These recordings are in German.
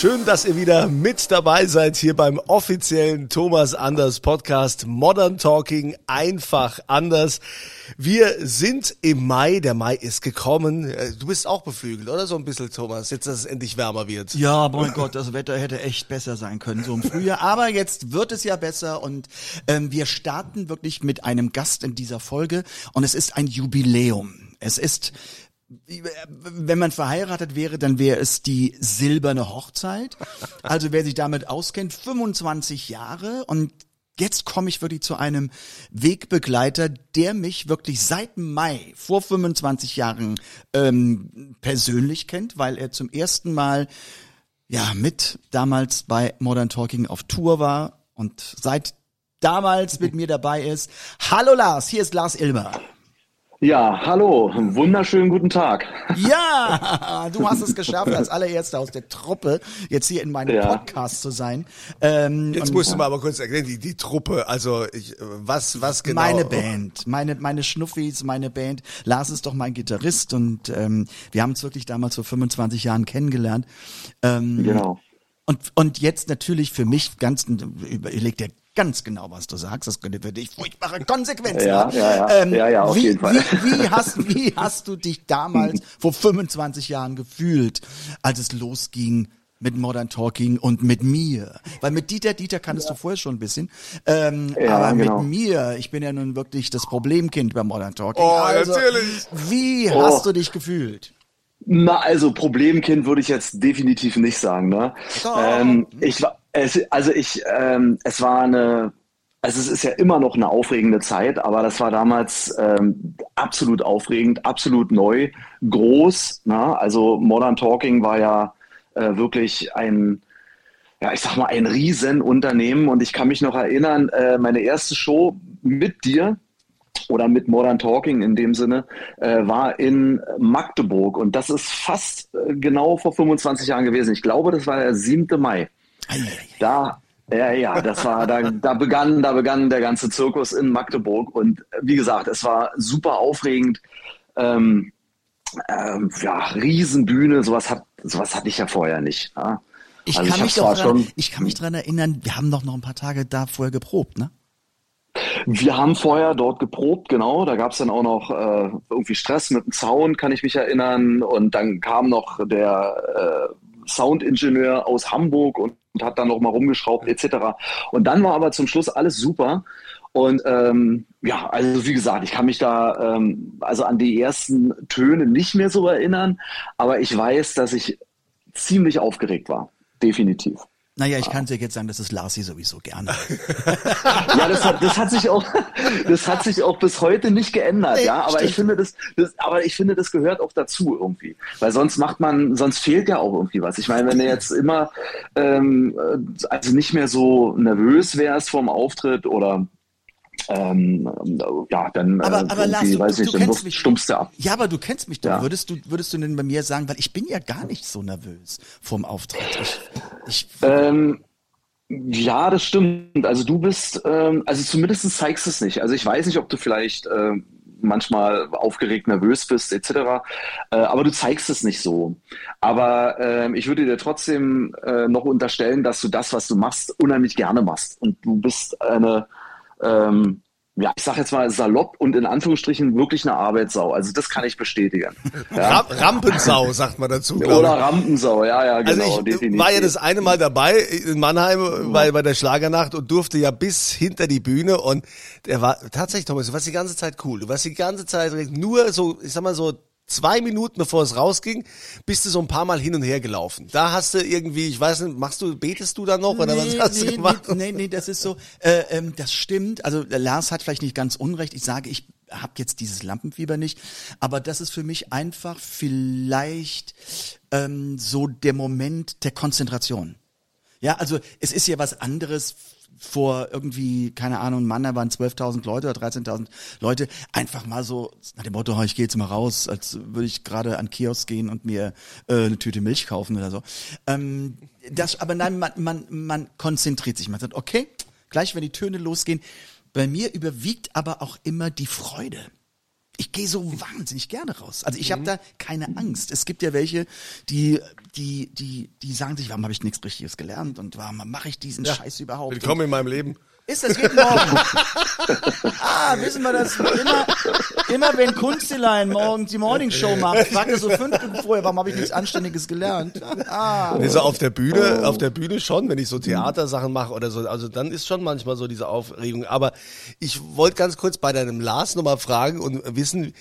Schön, dass ihr wieder mit dabei seid hier beim offiziellen Thomas Anders Podcast Modern Talking einfach anders. Wir sind im Mai, der Mai ist gekommen. Äh, Du bist auch beflügelt, oder so ein bisschen, Thomas, jetzt dass es endlich wärmer wird. Ja, mein Gott, das Wetter hätte echt besser sein können, so im Frühjahr. Aber jetzt wird es ja besser und ähm, wir starten wirklich mit einem Gast in dieser Folge und es ist ein Jubiläum. Es ist wenn man verheiratet wäre, dann wäre es die silberne Hochzeit. Also wer sich damit auskennt, 25 Jahre und Jetzt komme ich wirklich zu einem Wegbegleiter, der mich wirklich seit Mai vor 25 Jahren ähm, persönlich kennt, weil er zum ersten Mal ja mit damals bei Modern Talking auf Tour war und seit damals mit mir dabei ist. Hallo Lars, hier ist Lars Ilmer. Ja, hallo, wunderschönen guten Tag. Ja, du hast es geschafft, als allererster aus der Truppe jetzt hier in meinem Ja. Podcast zu sein. Ähm, Jetzt musst du mal aber kurz erklären, die, die Truppe, also ich, was, was genau? Meine Band, meine, meine Schnuffis, meine Band. Lars ist doch mein Gitarrist und ähm, wir haben uns wirklich damals vor 25 Jahren kennengelernt. Ähm, Genau. Und, und jetzt natürlich für mich ganz, überleg dir ganz genau, was du sagst. Das könnte für dich furchtbare Konsequenzen Ja, haben. ja, ja. Ja, ja, auf wie, jeden Fall. Wie, wie, hast, wie hast du dich damals vor 25 Jahren gefühlt, als es losging mit Modern Talking und mit mir? Weil mit Dieter, Dieter kanntest du vorher schon ein bisschen. Ähm, Ja, aber genau. mit mir, ich bin ja nun wirklich das Problemkind bei Modern Talking. Oh, also, natürlich. Wie Oh. hast du dich gefühlt? Na, also Problemkind würde ich jetzt definitiv nicht sagen, ne? Doch. Ähm, ich war, es, also ich, ähm, es war eine, also es ist ja immer noch eine aufregende Zeit, aber das war damals ähm, absolut aufregend, absolut neu, groß, ne? Also Modern Talking war ja äh, wirklich ein, ja, ich sag mal, ein Riesenunternehmen und ich kann mich noch erinnern, äh, meine erste Show mit dir, oder mit Modern Talking in dem Sinne, äh, war in Magdeburg. Und das ist fast äh, genau vor 25 Jahren gewesen. Ich glaube, das war der 7. Mai. Da, ja, ja, das war, da, da begann, da begann der ganze Zirkus in Magdeburg. Und äh, wie gesagt, es war super aufregend. Ähm, ähm, ja, Riesenbühne, sowas hat, sowas hatte ich ja vorher nicht. Ja. Ich, Also kann ich dran, schon- ich kann mich dran erinnern, wir haben doch noch ein paar Tage da vorher geprobt, ne? Wir haben vorher dort geprobt, genau. Da gab es dann auch noch äh, irgendwie Stress mit dem Sound, kann ich mich erinnern. Und dann kam noch der äh, Soundingenieur aus Hamburg und, und hat dann noch mal rumgeschraubt etc. Und dann war aber zum Schluss alles super. Und ähm, ja, also wie gesagt, ich kann mich da ähm, also an die ersten Töne nicht mehr so erinnern, aber ich weiß, dass ich ziemlich aufgeregt war, definitiv. Naja, ich kann dir jetzt sagen, das ist Larsi sowieso gerne. Ja, das hat, das hat sich auch, das hat sich auch bis heute nicht geändert, Nee, ja. Aber stimmt. ich finde, das, das, aber ich finde, das gehört auch dazu irgendwie, weil sonst macht man, sonst fehlt ja auch irgendwie was. Ich meine, wenn du jetzt immer, ähm, äh, also nicht mehr so nervös wärst vorm Auftritt oder ähm, ja, dann Aber, äh, aber Lars, irgendwie, du, weiß du, nicht, du dann kennst mich. stumpfst du ab. Ja, aber du kennst mich doch. Ja. Würdest du, würdest du denn bei mir sagen, weil ich bin ja gar nicht so nervös vorm Auftritt. Ich, ich, Ähm, ja, das stimmt. Also du bist, ähm, also zumindest zeigst es nicht. Also ich weiß nicht, ob du vielleicht ähm, manchmal aufgeregt, nervös bist, etc. Äh, aber du zeigst es nicht so. Aber ähm, ich würde dir trotzdem äh, noch unterstellen, dass du das, was du machst, unheimlich gerne machst. Und du bist eine, ähm, ja, ich sag jetzt mal salopp und in Anführungsstrichen wirklich eine Arbeitssau. Also das kann ich bestätigen. Ja. Rampensau, sagt man dazu, Oder Rampensau, ja, ja, genau. Also ich definitiv. war ja das eine Mal dabei in Mannheim bei, bei der Schlagernacht und durfte ja bis hinter die Bühne und der war tatsächlich, Thomas, du warst die ganze Zeit cool. Du warst die ganze Zeit nur so, ich sag mal so zwei Minuten bevor es rausging, bist du so ein paar Mal hin und her gelaufen. Da hast du irgendwie, ich weiß nicht, machst du, betest du da noch oder nee, was hast nee, du gemacht? Nee, nee, nee, das ist so, äh, ähm, das stimmt. Also Lars hat vielleicht nicht ganz unrecht. Ich sage, ich habe jetzt dieses Lampenfieber nicht, aber das ist für mich einfach vielleicht ähm, so der Moment der Konzentration. Ja, also es ist ja was anderes vor irgendwie, keine Ahnung, Mann, da waren 12.000 Leute oder 13.000 Leute, einfach mal so nach dem Motto, ich gehe jetzt mal raus, als würde ich gerade an Kiosk gehen und mir äh, eine Tüte Milch kaufen oder so. Ähm, das, aber nein, man, man, man konzentriert sich. Man sagt, okay, gleich wenn die Töne losgehen. Bei mir überwiegt aber auch immer die Freude ich gehe so wahnsinnig gerne raus. Also ich habe da keine Angst. Es gibt ja welche, die, die, die, die sagen sich, warum habe ich nichts Richtiges gelernt und warum mache ich diesen ja, Scheiß überhaupt? Willkommen in meinem Leben. Ist das jeden Morgen? ah, wissen wir das? Immer, immer wenn Kunstelein morgens die Morningshow macht, fragt er so fünf Minuten vorher, warum habe ich nichts Anständiges gelernt? Ah. Nee, so auf der Bühne, auf der Bühne schon, wenn ich so Theatersachen mache oder so, also dann ist schon manchmal so diese Aufregung. Aber ich wollte ganz kurz bei deinem Lars nochmal fragen und wissen,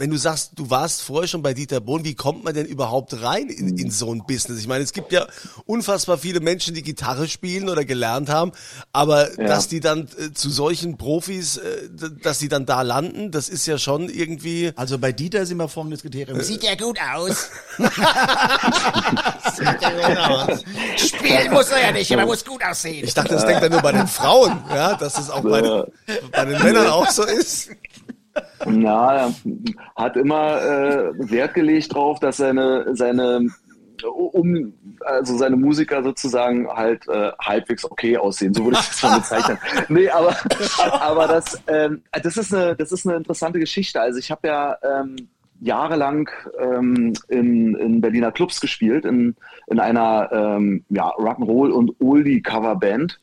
wenn du sagst, du warst vorher schon bei Dieter Bohlen, wie kommt man denn überhaupt rein in, in so ein Business? Ich meine, es gibt ja unfassbar viele Menschen, die Gitarre spielen oder gelernt haben, aber ja. dass die dann äh, zu solchen Profis, äh, dass die dann da landen, das ist ja schon irgendwie. Also bei Dieter sind wir folgendes Kriterium. Sieht ja gut aus. Sieht ja gut aus. Spielen muss er ja nicht, aber muss gut aussehen. Ich dachte, das denkt er nur bei den Frauen, ja, dass es auch bei den, bei den Männern auch so ist. Na, er hat immer äh, Wert gelegt drauf, dass seine, seine um also seine Musiker sozusagen halt äh, halbwegs okay aussehen, so würde ich das mal bezeichnen. nee, aber aber das ähm, das ist eine das ist eine interessante Geschichte. Also ich habe ja ähm, jahrelang ähm, in, in Berliner Clubs gespielt in in einer ähm, ja Rock'n'Roll und Oldie Coverband.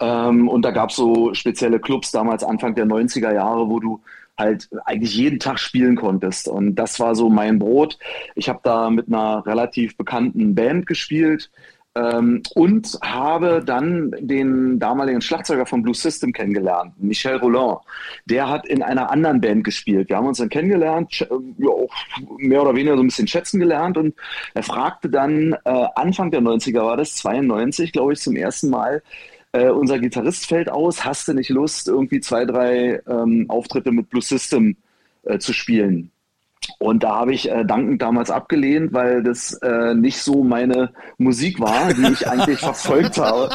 Ähm, und da gab es so spezielle Clubs damals Anfang der 90er Jahre, wo du halt eigentlich jeden Tag spielen konntest. Und das war so mein Brot. Ich habe da mit einer relativ bekannten Band gespielt ähm, und habe dann den damaligen Schlagzeuger von Blue System kennengelernt, Michel Roland. Der hat in einer anderen Band gespielt. Wir haben uns dann kennengelernt, äh, ja, auch mehr oder weniger so ein bisschen schätzen gelernt und er fragte dann, äh, Anfang der 90er war das, 92, glaube ich, zum ersten Mal, äh, unser Gitarrist fällt aus, hast du nicht Lust, irgendwie zwei, drei ähm, Auftritte mit Blue System äh, zu spielen? Und da habe ich äh, dankend damals abgelehnt, weil das äh, nicht so meine Musik war, die ich eigentlich verfolgt habe.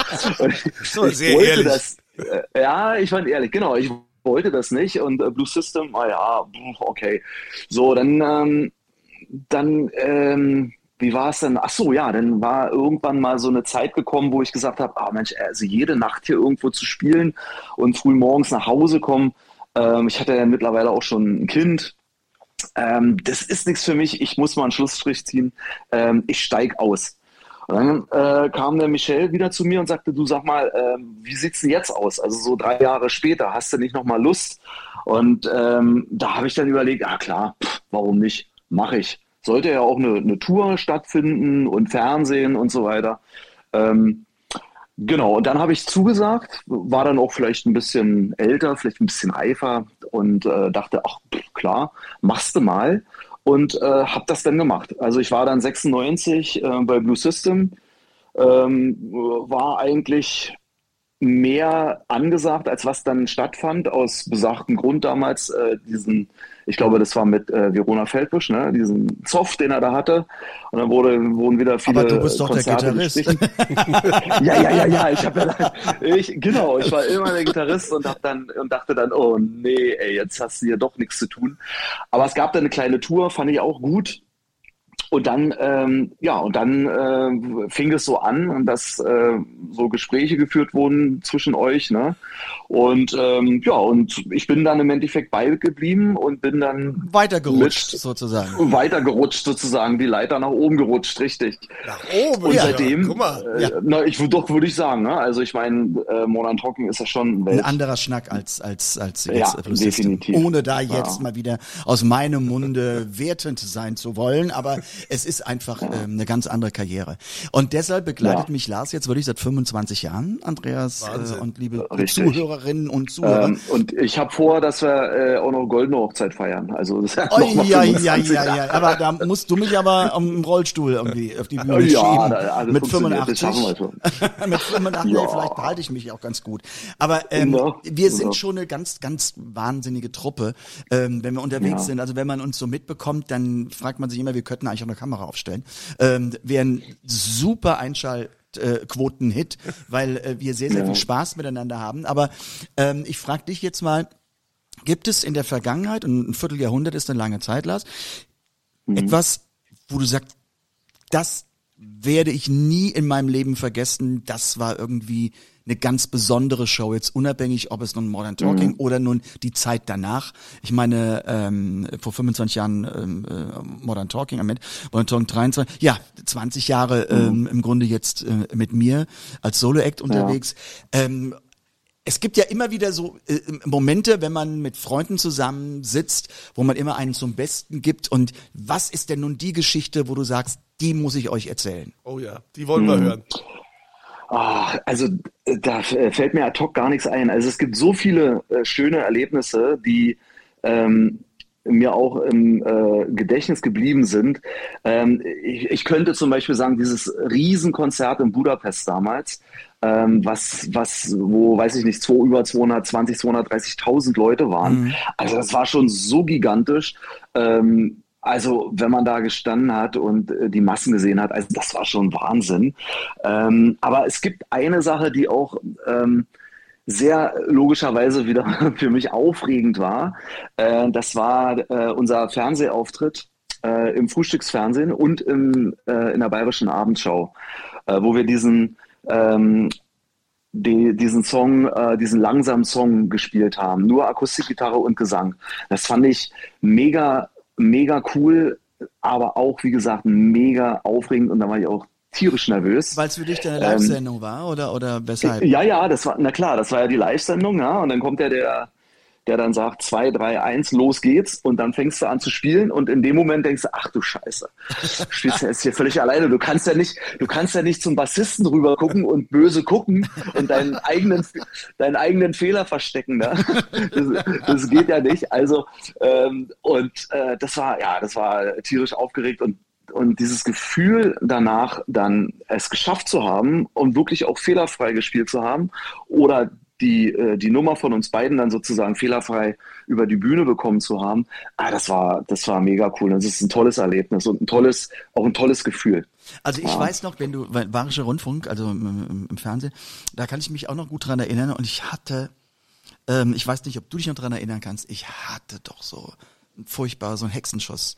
So, ich sehr ehrlich. Das, äh, ja, ich fand ehrlich, genau. Ich wollte das nicht und äh, Blue System, ah ja, okay. So, dann, ähm, dann ähm, wie war es denn? Ach so, ja, dann war irgendwann mal so eine Zeit gekommen, wo ich gesagt habe, ah Mensch, also jede Nacht hier irgendwo zu spielen und früh morgens nach Hause kommen. Ähm, ich hatte ja mittlerweile auch schon ein Kind. Ähm, das ist nichts für mich. Ich muss mal einen Schlussstrich ziehen. Ähm, ich steig aus. Und dann äh, kam der Michel wieder zu mir und sagte, du sag mal, äh, wie sieht's denn jetzt aus? Also so drei Jahre später, hast du nicht noch mal Lust? Und ähm, da habe ich dann überlegt, ja klar, pff, warum nicht? Mache ich sollte ja auch eine, eine Tour stattfinden und Fernsehen und so weiter. Ähm, genau, und dann habe ich zugesagt, war dann auch vielleicht ein bisschen älter, vielleicht ein bisschen reifer und äh, dachte, ach klar, machst du mal und äh, habe das dann gemacht. Also ich war dann 96 äh, bei Blue System, ähm, war eigentlich mehr angesagt, als was dann stattfand, aus besagtem Grund damals, äh, diesen, ich glaube, das war mit äh, Verona Feldbusch, ne, diesen Zoff, den er da hatte. Und dann wurde, wurden wieder viele. Aber du bist doch Konzerte der Gitarrist. ja, ja, ja, ja, ich habe ja ich, genau, ich war immer der Gitarrist und hab dann und dachte dann, oh nee, ey, jetzt hast du hier doch nichts zu tun. Aber es gab dann eine kleine Tour, fand ich auch gut. Und dann, ähm, ja, und dann äh, fing es so an, dass äh, so Gespräche geführt wurden zwischen euch, ne? Und ähm, ja, und ich bin dann im Endeffekt beigeblieben und bin dann Weitergerutscht mit- sozusagen. weitergerutscht sozusagen, die Leiter nach oben gerutscht, richtig. Nach oben. Und ja. seitdem, Guck mal. äh, na, ich doch würde ich sagen, ne? Also ich meine, äh, Modern Talking ist ja schon Ein anderer Schnack als als als Ja, jetzt Blue System. definitiv. Ohne da jetzt Ja. mal wieder aus meinem Munde wertend sein zu wollen, aber es ist einfach ähm, eine ganz andere Karriere. Und deshalb begleitet Ja. mich Lars jetzt wirklich seit 25 Jahren, Andreas äh, und liebe Richtig. Zuhörerinnen und Zuhörer. Ähm, und ich habe vor, dass wir äh, auch noch goldene Hochzeit feiern. Also das ist ja Oh, ja, ja, 25 ja, ja. Aber da musst du mich aber im Rollstuhl irgendwie auf die Bühne Ja, schieben. da- also mit funktioniert, 85. das schaffen wir schon. mit 85, nee, Ja. vielleicht behalte ich mich auch ganz gut. Aber ähm, Ja, wir sind ja. schon eine ganz, ganz wahnsinnige Truppe, ähm, wenn wir unterwegs Ja. sind. Also wenn man uns so mitbekommt, dann fragt man sich immer, wir könnten eigentlich auch eine Kamera aufstellen. Ähm, Wäre ein super Einschalt. äh, Quoten-Hit, weil äh, wir sehr, sehr Ja. viel Spaß miteinander haben. Aber ähm, ich frage dich jetzt mal, gibt es in der Vergangenheit, und ein Vierteljahrhundert ist eine lange Zeit, Lars, etwas, wo du sagst, das werde ich nie in meinem Leben vergessen. Das war irgendwie eine ganz besondere Show, jetzt unabhängig, ob es nun Modern Talking oder nun die Zeit danach. Ich meine, ähm, vor 25 Jahren ähm, äh, Modern Talking, Ende, Modern Talking 23, ja, 20 Jahre ähm, im Grunde jetzt äh, mit mir als Solo-Act unterwegs. Ähm, es gibt ja immer wieder so äh, Momente, wenn man mit Freunden zusammen sitzt, wo man immer einen zum Besten gibt. Und was ist denn nun die Geschichte, wo du sagst, die muss ich euch erzählen? Oh ja, die wollen wir hören. Ah, also äh, da äh, fällt mir ad hoc gar nichts ein. Also es gibt so viele äh, schöne Erlebnisse, die ähm, mir auch im äh, Gedächtnis geblieben sind. Ähm, ich, ich könnte zum Beispiel sagen, dieses Riesenkonzert in Budapest damals, ähm, was, was, wo, weiß ich nicht, zwei, über 220, 230.000 Leute waren. Also das war schon so gigantisch. Ähm, also wenn man da gestanden hat und äh, die Massen gesehen hat, also das war schon Wahnsinn. Ähm, aber es gibt eine Sache, die auch ähm, sehr logischerweise wieder für mich aufregend war. Äh, das war äh, unser Fernsehauftritt äh, im Frühstücksfernsehen und im, äh, in der Bayerischen Abendschau, äh, wo wir diesen ähm, die, diesen Song, äh, diesen langsamen Song gespielt haben. Nur Akustikgitarre und Gesang. Das fand ich mega, mega cool, aber auch, wie gesagt, mega aufregend und da war ich auch tierisch nervös. Weil es für dich deine Ähm, Live-Sendung war oder, oder weshalb? Ja, ja, das war, na klar, das war ja die Live-Sendung, ja, und dann kommt ja der, der dann sagt, zwei, drei, eins, los geht's, und dann fängst du an zu spielen, und in dem Moment denkst du, ach du Scheiße, du spielst ja jetzt hier völlig alleine, du kannst ja nicht, du kannst ja nicht zum Bassisten rüber gucken und böse gucken und deinen eigenen, deinen eigenen Fehler verstecken, ne? das, das geht ja nicht, also, ähm, und äh, das war, ja, das war tierisch aufgeregt und und dieses Gefühl danach dann es geschafft zu haben und wirklich auch fehlerfrei gespielt zu haben oder die, äh, die Nummer von uns beiden dann sozusagen fehlerfrei über die Bühne bekommen zu haben, ah, das war, das war mega cool. Das ist ein tolles Erlebnis und ein tolles, auch ein tolles Gefühl. Also ich Ja. weiß noch, wenn du, Bayerischer Rundfunk, also im, im, Fernsehen, da kann ich mich auch noch gut dran erinnern und ich hatte, ähm, ich weiß nicht, ob du dich noch dran erinnern kannst, ich hatte doch so furchtbar, so ein Hexenschuss.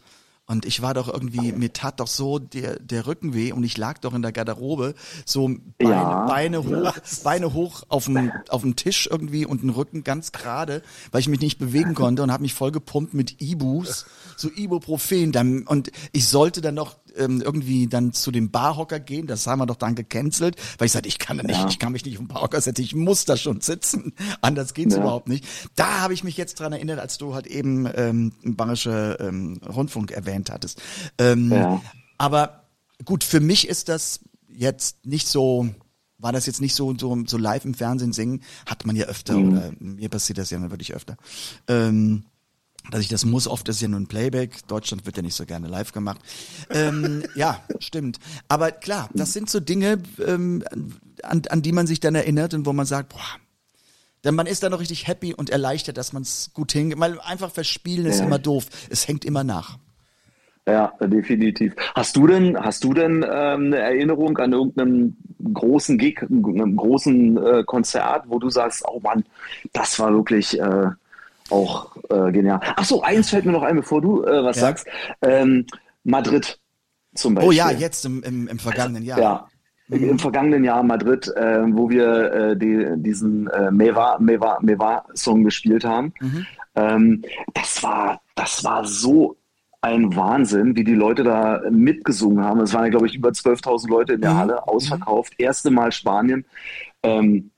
Und ich war doch irgendwie, mir tat doch so der, der Rücken weh und ich lag doch in der Garderobe, so Beine, Ja. Beine hoch, Beine hoch auf dem, auf dem Tisch irgendwie und den Rücken ganz gerade, weil ich mich nicht bewegen konnte und habe mich voll gepumpt mit Ibus, so Ibuprofen. Dann, und ich sollte dann noch ähm, irgendwie dann zu dem Barhocker gehen, das haben wir doch dann gecancelt, weil ich sagte, ich kann da nicht, Ja. ich kann mich nicht auf den Barhocker setzen, ich muss da schon sitzen, anders geht's Ja. überhaupt nicht. Da habe ich mich jetzt dran erinnert, als du halt eben ähm, Bayerische ähm, Rundfunk erwähnt hattest. Ähm, Ja. Aber gut, für mich ist das jetzt nicht so, war das jetzt nicht so, so, so live im Fernsehen singen, hat man ja öfter Mhm. oder mir passiert das ja wirklich öfter. Ähm, dass ich das muss, oft ist ja nur ein Playback. Deutschland wird ja nicht so gerne live gemacht. Ähm, ja, stimmt. Aber klar, das sind so Dinge, ähm, an, an die man sich dann erinnert und wo man sagt, boah, denn man ist dann noch richtig happy und erleichtert, dass man es gut hingeht. Weil einfach verspielen ist Ja. immer doof. Es hängt immer nach. Ja, definitiv. Hast du denn, hast du denn ähm, eine Erinnerung an irgendeinem großen Gig, einem großen äh, Konzert, wo du sagst, oh Mann, das war wirklich äh, auch äh, genial. Ach so, eins fällt mir noch ein, bevor du äh, was Ja. sagst. Ähm, Madrid. zum Beispiel. Oh ja, jetzt im, im, im vergangenen Jahr. Ja. Im, Im vergangenen Jahr Madrid, äh, wo wir äh, die, diesen äh, Meva, Meva, Meva Song gespielt haben. Ähm, das war, das war so ein Wahnsinn, wie die Leute da mitgesungen haben. Es waren ja, glaube ich, über 12.000 Leute in der Halle, ausverkauft. Erste Mal Spanien. Ähm,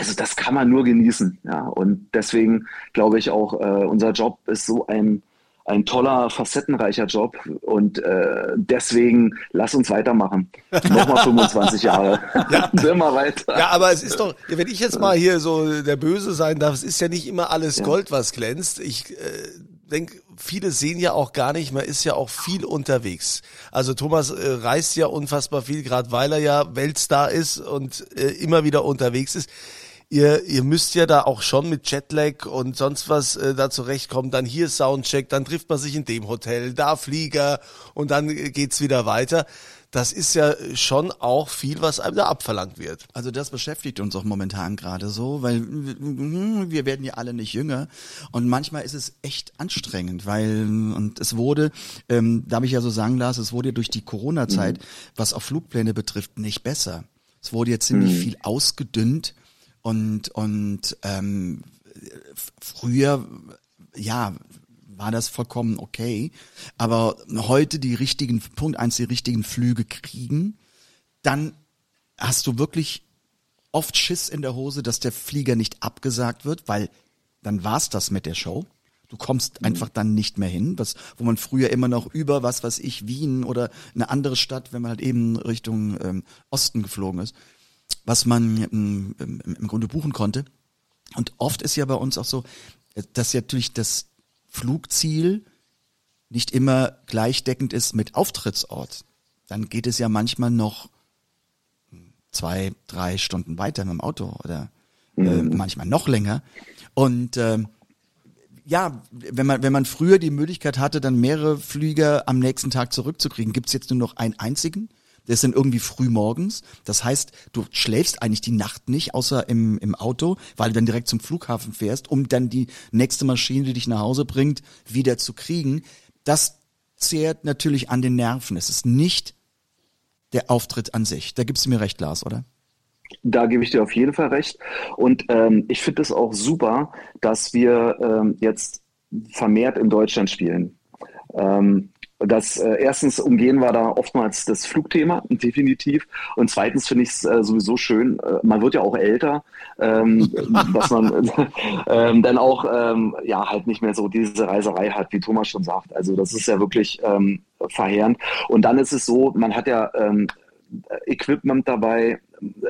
also das kann man nur genießen. Ja. Und deswegen glaube ich auch, äh, unser Job ist so ein, ein toller, facettenreicher Job. Und äh, deswegen lass uns weitermachen. Nochmal 25 Jahre. Immer weiter. Ja, aber es ist doch, wenn ich jetzt mal hier so der Böse sein darf, es ist ja nicht immer alles Gold, was glänzt. Ich äh, denke, viele sehen ja auch gar nicht, man ist ja auch viel unterwegs. Also Thomas äh, reist ja unfassbar viel, gerade weil er ja Weltstar ist und äh, immer wieder unterwegs ist. Ihr, ihr müsst ja da auch schon mit Jetlag und sonst was äh, da zurechtkommen. Dann hier Soundcheck, dann trifft man sich in dem Hotel, da Flieger und dann äh, geht's wieder weiter. Das ist ja schon auch viel, was einem da abverlangt wird. Also das beschäftigt uns auch momentan gerade so, weil hm, wir werden ja alle nicht jünger und manchmal ist es echt anstrengend, weil und es wurde, ähm, da habe ich ja so sagen lassen, es wurde durch die Corona-Zeit, was auch Flugpläne betrifft, nicht besser. Es wurde jetzt ziemlich viel ausgedünnt und und ähm, früher ja war das vollkommen okay, aber heute die richtigen Punkt eins die richtigen Flüge kriegen, dann hast du wirklich oft Schiss in der Hose, dass der Flieger nicht abgesagt wird, weil dann war's das mit der Show. Du kommst einfach dann nicht mehr hin, was, wo man früher immer noch über, was weiß ich, Wien oder eine andere Stadt, wenn man halt eben Richtung ähm, Osten geflogen ist, was man ähm, im, im Grunde buchen konnte. Und oft ist ja bei uns auch so, äh, dass ja natürlich das Flugziel nicht immer gleichdeckend ist mit Auftrittsort. Dann geht es ja manchmal noch zwei, drei Stunden weiter mit dem Auto oder äh, manchmal noch länger. Und ähm, ja, wenn man, wenn man früher die Möglichkeit hatte, dann mehrere Flüge am nächsten Tag zurückzukriegen, gibt's jetzt nur noch einen einzigen. Ist dann irgendwie früh morgens. Das heißt, du schläfst eigentlich die Nacht nicht, außer im, im Auto, weil du dann direkt zum Flughafen fährst, um dann die nächste Maschine, die dich nach Hause bringt, wieder zu kriegen. Das zehrt natürlich an den Nerven. Es ist nicht der Auftritt an sich. Da gibst du mir recht, Lars, oder? Da gebe ich dir auf jeden Fall recht. Und ähm, ich finde es auch super, dass wir ähm, jetzt vermehrt in Deutschland spielen. Ähm, das äh, erstens umgehen wir da oftmals das Flugthema, definitiv. Und zweitens finde ich es äh, sowieso schön, äh, man wird ja auch älter, ähm, dass man ähm, dann auch ähm, ja halt nicht mehr so diese Reiserei hat, wie Thomas schon sagt. Also das ist ja wirklich ähm, verheerend. Und dann ist es so, man hat ja ähm, Equipment dabei,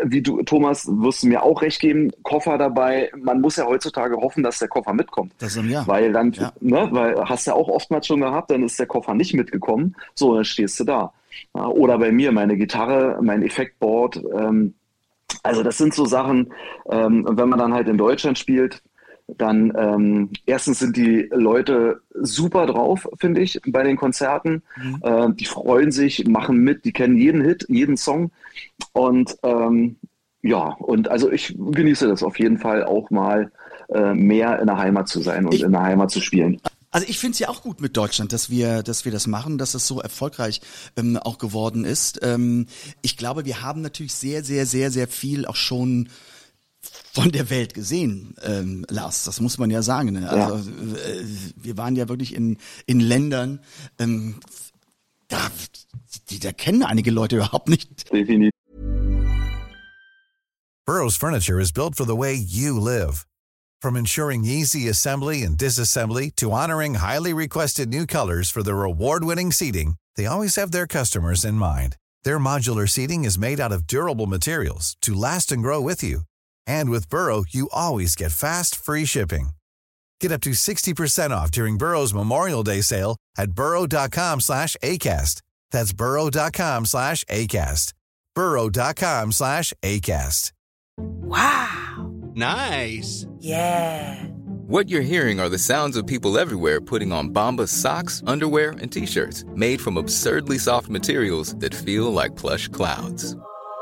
wie du, Thomas, wirst du mir auch recht geben, Koffer dabei. Man muss ja heutzutage hoffen, dass der Koffer mitkommt. Das ist ja. Weil dann, Ja. ne, weil hast du ja auch oftmals schon gehabt, dann ist der Koffer nicht mitgekommen. So, dann stehst du da. Oder bei mir, meine Gitarre, mein Effektboard. Ähm, also das sind so Sachen, ähm, wenn man dann halt in Deutschland spielt, dann ähm, erstens sind die Leute super drauf, finde ich, bei den Konzerten. Äh, die freuen sich, machen mit, die kennen jeden Hit, jeden Song. Und ähm, ja, und also ich genieße das auf jeden Fall auch mal äh, mehr in der Heimat zu sein und Ich- in der Heimat zu spielen. Also ich finde es ja auch gut mit Deutschland, dass wir, dass wir das machen, dass es so erfolgreich ähm, auch geworden ist. Ähm, ich glaube, wir haben natürlich sehr, sehr, sehr, sehr viel auch schon von der Welt gesehen, ähm, Lars. Das muss man ja sagen. Ne? Also äh, wir waren ja wirklich in in Ländern, ähm, da, die, da kennen einige Leute überhaupt nicht. Definitiv. Burrow's furniture is built for the way you live. From ensuring easy assembly and disassembly to honoring highly requested new colors for their award-winning seating, they always have their customers in mind. Their modular seating is made out of durable materials to last and grow with you. And with Burrow, you always get fast, free shipping. Get up to 60% off during Burrow's Memorial Day sale at burrow.com slash ACAST. That's burrow.com slash ACAST. burrow.com slash ACAST. Wow. Nice. Yeah. What you're hearing are the sounds of people everywhere putting on Bombas socks, underwear, and t-shirts made from absurdly soft materials that feel like plush clouds.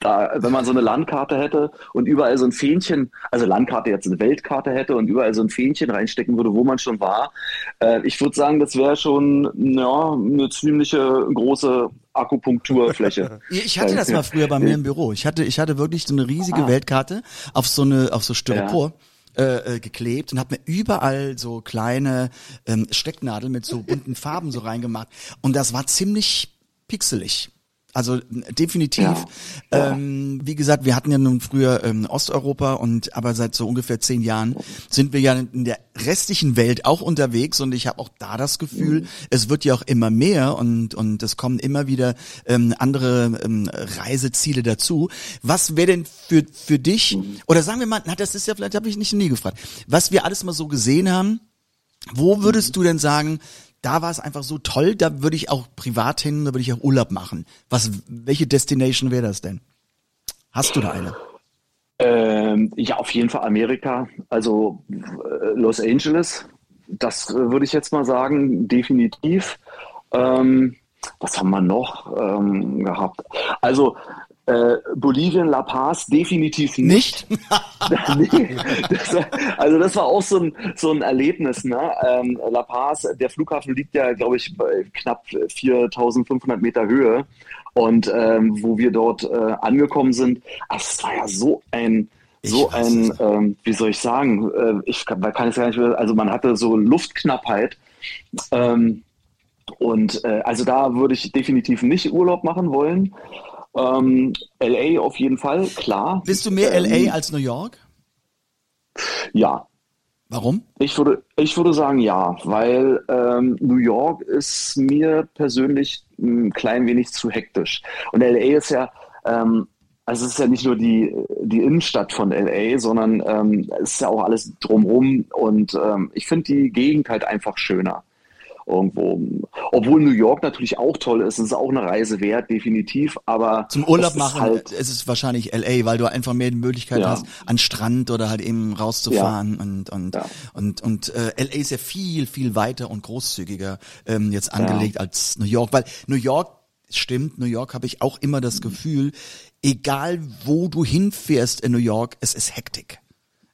Da, wenn man so eine Landkarte hätte und überall so ein Fähnchen, also Landkarte jetzt eine Weltkarte hätte und überall so ein Fähnchen reinstecken würde, wo man schon war, äh, ich würde sagen, das wäre schon ja, eine ziemliche große Akupunkturfläche. Ich hatte das mal früher bei mir im Büro. Ich hatte, ich hatte wirklich so eine riesige Ah. Weltkarte auf so eine, auf so Styropor. Äh, äh, geklebt und habe mir überall so kleine ähm, Stecknadeln mit so bunten Farben so reingemacht und das war ziemlich pixelig. Also definitiv. Ja. Ähm, wie gesagt, wir hatten ja nun früher ähm, Osteuropa und aber seit so ungefähr zehn Jahren sind wir ja in der restlichen Welt auch unterwegs und ich habe auch da das Gefühl, es wird ja auch immer mehr und und es kommen immer wieder ähm, andere ähm, Reiseziele dazu. Was wäre denn für für dich oder sagen wir mal, na, das ist ja vielleicht habe ich nicht nie gefragt, was wir alles mal so gesehen haben. Wo würdest du denn sagen, da war es einfach so toll, da würde ich auch privat hin, da würde ich auch Urlaub machen. Was, welche Destination wäre das denn? Hast du da eine? Ähm, ja, auf jeden Fall Amerika, also äh, Los Angeles, das äh, würde ich jetzt mal sagen, definitiv. Ähm, was haben wir noch ähm, gehabt? Also äh, Bolivien, La Paz definitiv nicht. nee, das, war- also das war auch so ein, so ein Erlebnis. Ne? Ähm, La Paz, der Flughafen liegt ja, glaube ich, bei knapp 4500 Meter Höhe. Und ähm, wo wir dort äh, angekommen sind, es war ja so ein, so ein, ähm, wie soll ich sagen, äh, ich kann, kann es gar nicht mehr, also man hatte so Luftknappheit. Ähm, und äh, also da würde ich definitiv nicht Urlaub machen wollen. Ähm, LA auf jeden Fall, klar. Bist du mehr Ähm, LA als New York? Ja, Warum? ich würde, ich würde sagen ja, weil ähm, New York ist mir persönlich ein klein wenig zu hektisch. Und LA ist ja, ähm, also es ist ja nicht nur die, die Innenstadt von LA, sondern ähm, es ist ja auch alles drumherum. Und ähm, ich finde die Gegend halt einfach schöner. Irgendwo. Obwohl New York natürlich auch toll ist, es ist auch eine Reise wert, definitiv. Aber Zum Urlaub machen, halt, es ist wahrscheinlich LA, weil du einfach mehr die Möglichkeit Ja. hast, an Strand oder halt eben rauszufahren und und Ja. und und äh, LA ist ja viel viel weiter und großzügiger ähm, jetzt angelegt als New York, weil New York stimmt, New York habe ich auch immer das Gefühl, egal wo du hinfährst in New York, es ist Hektik.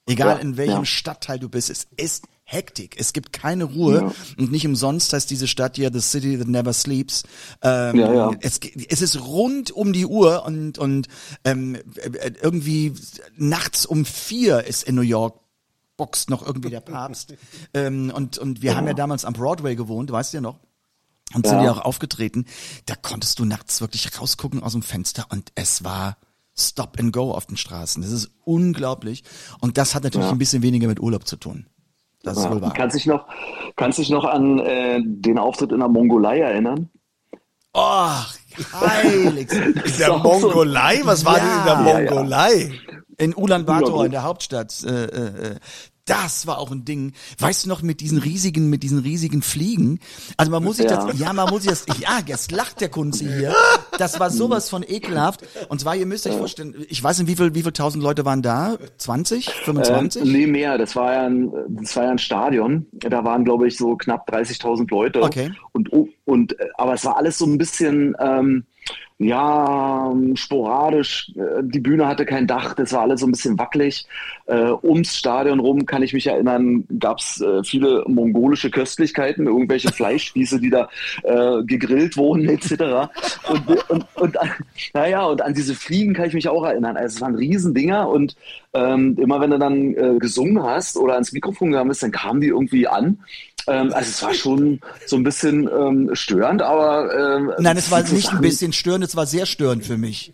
Egal Ja, in welchem ja. Stadtteil du bist, es ist Hektik. Es gibt keine Ruhe Ja. und nicht umsonst heißt diese Stadt ja The City That Never Sleeps. Ähm, Ja, ja. Es, es ist rund um die Uhr und und ähm, äh, irgendwie nachts um vier ist in New York boxt noch irgendwie der Papst. ähm, und und wir haben ja damals am Broadway gewohnt, weißt du ja noch? Und sind Ja. ja auch aufgetreten. Da konntest du nachts wirklich rausgucken aus dem Fenster und es war Stop and Go auf den Straßen. Das ist unglaublich. Und das hat natürlich Ja. ein bisschen weniger mit Urlaub zu tun. Das ist ja. wohl wahr. Kannst dich noch, kannst dich noch an äh, den Auftritt in der Mongolei erinnern? Oh, heilig. In ist der Mongolei? Was war denn in der Ja, ja. Mongolei? In Ulaanbaatar, Ja, in der Hauptstadt. Äh, äh, äh, das war auch ein Ding. Weißt du noch mit diesen riesigen, mit diesen riesigen Fliegen? Also man muss sich Ja. das, ja, man muss sich das, ja, jetzt lacht der Kunze hier. Das war sowas von ekelhaft. Und zwar, ihr müsst euch vorstellen, ich weiß nicht, wie viel, wie viel tausend Leute waren da? 20? 25? Ähm, nee, mehr. Das war ja ein, das war ja ein Stadion. Da waren, glaube ich, so knapp 30.000 Leute. Okay. Und, und, äh, aber es war alles so ein bisschen, ähm, ja, sporadisch. Äh, Die Bühne hatte kein Dach, das war alles so ein bisschen wackelig. Äh, ums Stadion rum, kann ich mich erinnern, gab es äh, viele mongolische Köstlichkeiten, irgendwelche Fleischspieße, die da äh, gegrillt wurden, etc. Und, und, und an- naja, und an diese Fliegen kann ich mich auch erinnern. Also es waren Riesendinger und ähm, immer wenn du dann gesungen hast oder ans Mikrofon gegangen bist, dann kamen die irgendwie an. Ähm, also es war schon so ein bisschen ähm, störend, aber ähm, Nein, es war nicht ein Sachen- bisschen störend, es war sehr störend für mich.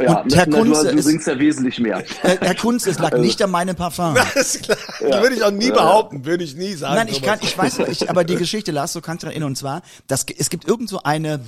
Ja, Und Herr na, Kunze, du, du singst ja wesentlich mehr. Äh, Herr Kunz, es lag nicht an meinem Parfum. Alles klar. Würde ich auch nie behaupten, würde ich nie sagen. Nein, ich kann, ich weiß, ich, aber die Geschichte, Lars, du kannst dich erinnern, und zwar, dass, es gibt irgend so eine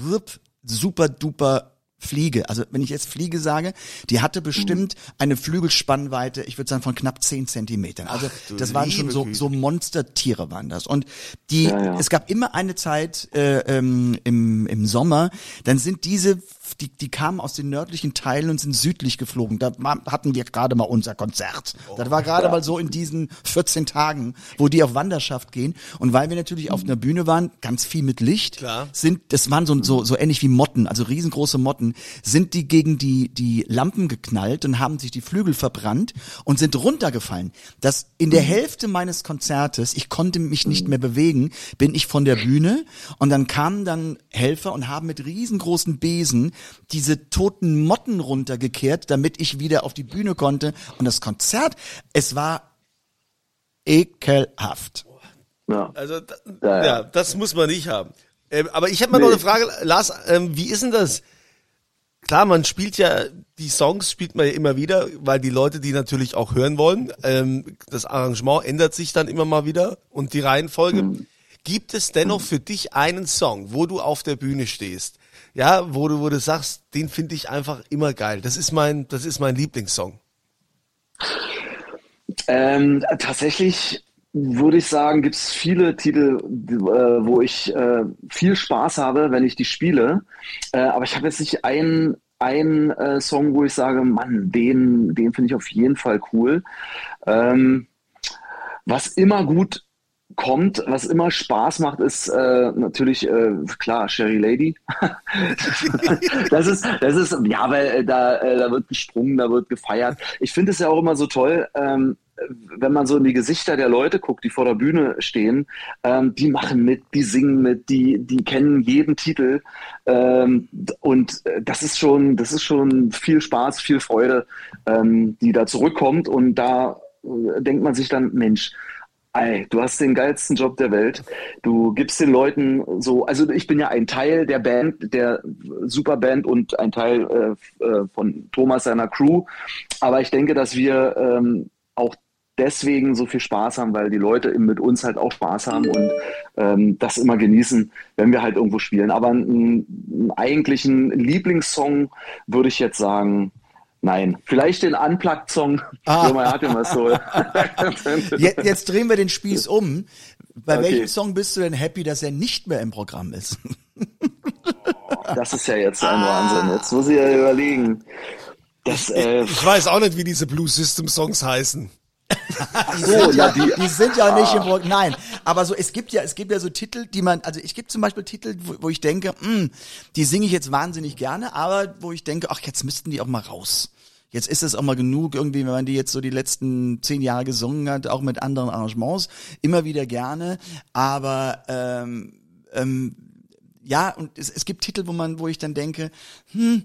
super duper Fliege, also wenn ich jetzt Fliege sage, die hatte bestimmt eine Flügelspannweite, ich würde sagen von knapp 10 Zentimetern. Also du das waren schon so, so Monstertiere waren das. Und die, Ja, ja. es gab immer eine Zeit äh, ähm, im, im Sommer, dann sind diese, die, die kamen aus den nördlichen Teilen und sind südlich geflogen. Da hatten wir gerade mal unser Konzert. Das war gerade mal so in diesen 14 Tagen, wo die auf Wanderschaft gehen. Und weil wir natürlich auf einer Bühne waren, ganz viel mit Licht, Klar. sind, das waren so, so, so ähnlich wie Motten, also riesengroße Motten, sind die gegen die, die Lampen geknallt und haben sich die Flügel verbrannt und sind runtergefallen. Das in der Hälfte meines Konzertes, ich konnte mich nicht mehr bewegen, bin ich von der Bühne und dann kamen dann Helfer und haben mit riesengroßen Besen diese toten Motten runtergekehrt, damit ich wieder auf die Bühne konnte. Und das Konzert, es war ekelhaft. Ja. Also da, Ja, ja, ja. das muss man nicht haben. Ähm, aber ich habe mal noch Nee. eine Frage, Lars, ähm, wie ist denn das? Klar, man spielt ja, die Songs spielt man ja immer wieder, weil die Leute die natürlich auch hören wollen. Ähm, das Arrangement ändert sich dann immer mal wieder und die Reihenfolge. Mhm. Gibt es dennoch für dich einen Song, wo du auf der Bühne stehst? Ja, wo du, wo du sagst, den finde ich einfach immer geil. Das ist mein, das ist mein Lieblingssong. Ähm, tatsächlich würde ich sagen, gibt es viele Titel, äh, wo ich äh, viel Spaß habe, wenn ich die spiele. Äh, aber ich habe jetzt nicht einen, einen äh, Song, wo ich sage, Mann, den, den finde ich auf jeden Fall cool. Ähm, was immer gut kommt, was immer Spaß macht, ist äh, natürlich äh, klar Sherry Lady. das ist, das ist, ja, weil äh, da, äh, da wird gesprungen, da wird gefeiert. Ich finde es ja auch immer so toll, ähm, wenn man so in die Gesichter der Leute guckt, die vor der Bühne stehen, ähm, die machen mit, die singen mit, die, die kennen jeden Titel. Ähm, und äh, das ist schon, das ist schon viel Spaß, viel Freude, ähm, die da zurückkommt. Und da äh, denkt man sich dann, Mensch, Ey, du hast den geilsten Job der Welt. Du gibst den Leuten so, also ich bin ja ein Teil der Band, der Superband und ein Teil äh, äh, von Thomas seiner Crew. Aber ich denke, dass wir ähm, auch deswegen so viel Spaß haben, weil die Leute mit uns halt auch Spaß haben und ähm, das immer genießen, wenn wir halt irgendwo spielen. Aber einen, einen eigentlichen Lieblingssong würde ich jetzt sagen, nein. Vielleicht den Unplugged-Song, Ah. so mein Atem was soll. Jetzt, jetzt drehen wir den Spieß um. Bei Okay. welchem Song bist du denn happy, dass er nicht mehr im Programm ist? Das ist ja jetzt ein Wahnsinn. Jetzt muss ich ja überlegen. Das, äh, Ich weiß auch nicht, wie diese Blue System Songs heißen. Die so, sind ja, die, die sind ja nicht im Programm. Nein, aber so es gibt ja es gibt ja so Titel, die man also ich gibt zum Beispiel Titel, wo, wo ich denke, mh, die singe ich jetzt wahnsinnig gerne, aber wo ich denke, ach jetzt müssten die auch mal raus. Jetzt ist es auch mal genug irgendwie, wenn man die jetzt so die letzten zehn Jahre gesungen hat, auch mit anderen Arrangements, immer wieder gerne. Aber ähm, ähm, ja, und es, es gibt Titel, wo man, wo ich dann denke, hm,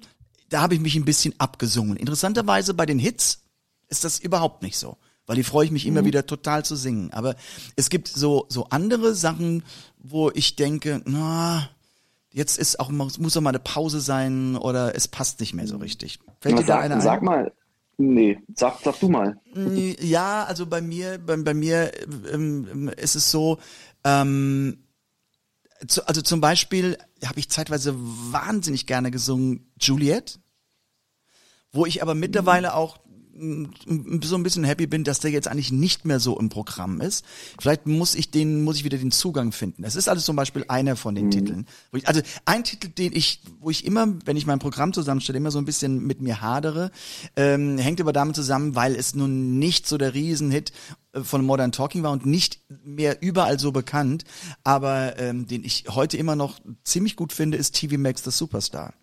da habe ich mich ein bisschen abgesungen. Interessanterweise bei den Hits ist das überhaupt nicht so. Weil die freue ich mich immer wieder total zu singen. Aber es gibt so, so andere Sachen, wo ich denke, na, jetzt ist auch, muss auch mal eine Pause sein oder es passt nicht mehr so richtig. Fällt dir da sag, einer sag ein? mal. Nee, sag, sag du mal. Ja, also bei mir, bei, bei mir ähm, ist es so, ähm, zu, also zum Beispiel habe ich zeitweise wahnsinnig gerne gesungen Juliet, wo ich aber mittlerweile auch mm, so ein bisschen happy bin, dass der jetzt eigentlich nicht mehr so im Programm ist. Vielleicht muss ich den, muss ich wieder den Zugang finden. Das ist alles zum Beispiel einer von den Titeln. Wo ich, also ein Titel, den ich, wo ich immer, wenn ich mein Programm zusammenstelle, immer so ein bisschen mit mir hadere, ähm, hängt aber damit zusammen, weil es nun nicht so der Riesenhit äh, von Modern Talking war und nicht mehr überall so bekannt, aber ähm, den ich heute immer noch ziemlich gut finde, ist TV Max the Superstar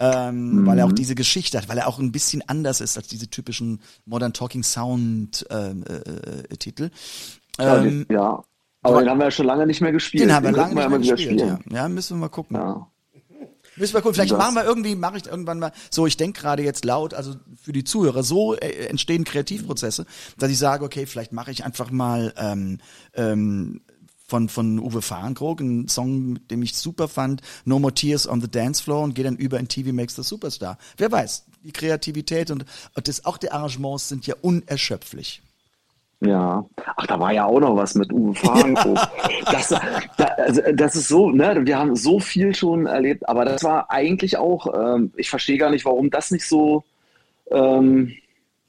ähm, weil er auch diese Geschichte hat, weil er auch ein bisschen anders ist als diese typischen Modern Talking Sound ähm, äh, äh, Titel. Ja, Ähm, den, ja. Aber den haben wir ja schon lange nicht mehr gespielt. den haben wir lange könnten nicht ja mehr gespielt. Ja. ja, müssen wir mal gucken. Ja. Müssen wir gucken. Vielleicht Das- machen wir irgendwie, mache ich irgendwann mal. So, ich denke gerade jetzt laut, also für die Zuhörer. So äh, entstehen Kreativprozesse, dass ich sage, okay, vielleicht mache ich einfach mal ähm, ähm, von von Uwe Fahrenkrog einen Song, den ich super fand, No More Tears on the Dance Floor und gehe dann über in TV Makes the Superstar. Wer weiß? Die Kreativität und, und das auch die Arrangements sind ja unerschöpflich. Ja, ach, da war ja auch noch was mit Uwe Fragenhof. Das, da, also, das ist so, ne, wir haben so viel schon erlebt, aber das war eigentlich auch, ähm, ich verstehe gar nicht, warum das nicht so, ähm,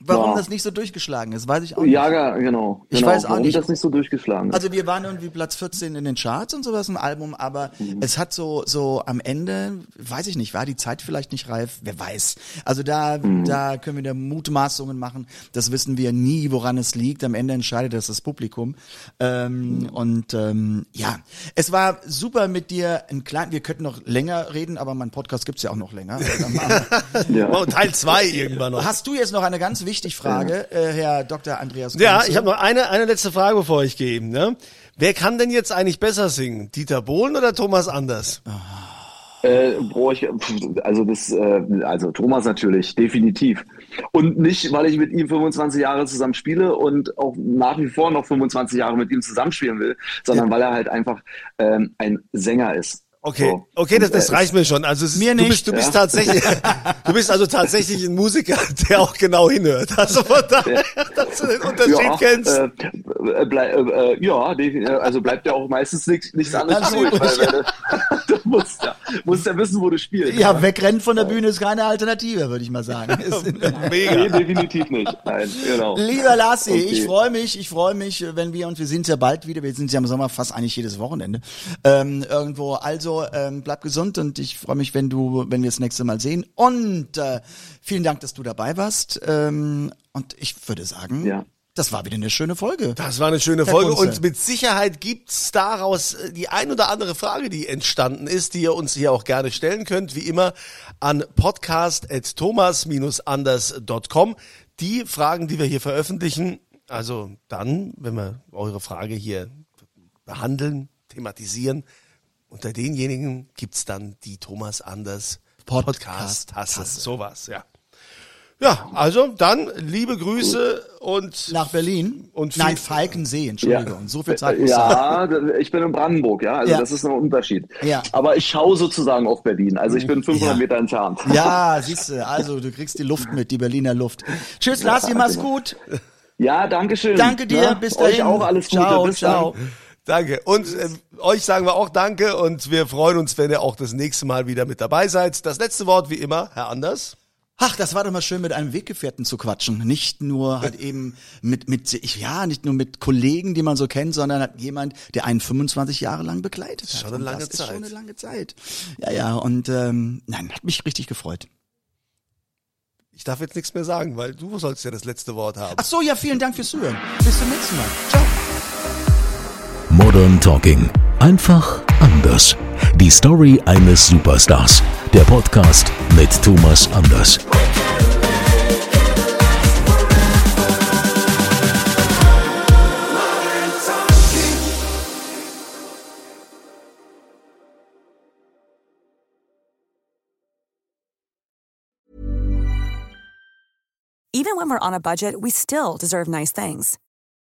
Warum ja. das nicht so durchgeschlagen ist, weiß ich auch nicht. Ja, ja, genau. Ich genau, weiß auch warum nicht. das nicht so durchgeschlagen ist. Also wir waren irgendwie Platz 14 in den Charts und sowas im Album, aber Mhm. es hat so so am Ende, weiß ich nicht, war die Zeit vielleicht nicht reif, wer weiß. Also da Mhm. da können wir da Mutmaßungen machen. Das wissen wir nie, woran es liegt. Am Ende entscheidet das das Publikum. Ähm, Mhm. Und ähm, ja, es war super mit dir. Ein klein, wir könnten noch länger reden, aber mein Podcast gibt's ja auch noch länger. Machen wir- Oh, Teil zwei irgendwann noch. Hast du jetzt noch eine ganz wichtige Frage, äh, Herr Dr. Andreas? Ja, Kunze? ich habe noch eine, eine letzte Frage, bevor ich gehe. Ne? Wer kann denn jetzt eigentlich besser singen? Dieter Bohlen oder Thomas Anders? Äh, brauche ich, also das, äh, also Thomas natürlich, definitiv. Und nicht, weil ich mit ihm 25 Jahre zusammen spiele und auch nach wie vor noch 25 Jahre mit ihm zusammenspielen will, sondern weil er halt einfach ähm, ein Sänger ist. Okay, So. okay, das, das äh, reicht mir schon. Also es ist, Mir du nicht, bist, du bist ja. tatsächlich, du bist also tatsächlich ein Musiker, der auch genau hinhört. Also von daher, dass du den Unterschied ja, kennst. Äh, äh, blei- äh, äh, ja, also bleibt ja auch meistens nichts, nichts anderes Ganz übrig, weil, weil du, du musst ja, musst ja wissen, wo du spielst. Ja, wegrennen von der Bühne ist keine Alternative, würde ich mal sagen. Mega. Nee, definitiv nicht. Nein, genau. Lieber Lassi, Okay. ich freue mich, ich freue mich, wenn wir, und wir sind ja bald wieder, wir sind ja im Sommer fast eigentlich jedes Wochenende, ähm, irgendwo. Also, ähm, bleib gesund und ich freue mich, wenn du, wenn wir das nächste Mal sehen. Und äh, vielen Dank, dass du dabei warst. Ähm, und ich würde sagen, Ja. das war wieder eine schöne Folge. Das war eine schöne Herr Folge Kunze. und mit Sicherheit gibt's daraus äh, die ein oder andere Frage, die entstanden ist, die ihr uns hier auch gerne stellen könnt, wie immer an podcast.thomas-anders.com. Die Fragen, die wir hier veröffentlichen, also dann, wenn wir eure Frage hier behandeln, thematisieren, unter denjenigen gibt's dann die Thomas Anders Podcast-Tasse. Podcast-Tasse. Sowas, ja. Ja, also dann liebe Grüße und Nach Berlin? Und Nein, Falkensee, Entschuldigung. So viel Zeit muss Ja, ich bin in Brandenburg, ja. Also Ja. das ist ein Unterschied. Ja. Aber ich schaue sozusagen auf Berlin. Also ich bin 500 Ja. Meter entfernt. Ja, siehst du, also du kriegst die Luft mit, die Berliner Luft. Tschüss, Lassi, mach's gut. Ja, danke schön. Danke dir, Ja, bis Euch dahin. auch alles Gute. Ciao, bis ciao. dann. Danke. Und äh, euch sagen wir auch Danke und wir freuen uns, wenn ihr auch das nächste Mal wieder mit dabei seid. Das letzte Wort wie immer, Herr Anders. Ach, das war doch mal schön, mit einem Weggefährten zu quatschen. Nicht nur halt eben mit, mit, ja, nicht nur mit Kollegen, die man so kennt, sondern hat jemand, der einen 25 Jahre lang begleitet hat. schon eine lange das Zeit. Ist schon eine lange Zeit. Ja, ja, und ähm, nein, hat mich richtig gefreut. Ich darf jetzt nichts mehr sagen, weil du sollst ja das letzte Wort haben. Ach so, ja, vielen Dank fürs Zuhören. Bis zum nächsten Mal. Ciao. Modern Talking. Einfach anders. Die Story eines Superstars. Der Podcast mit Thomas Anders. Even when we're on a budget, we still deserve nice things.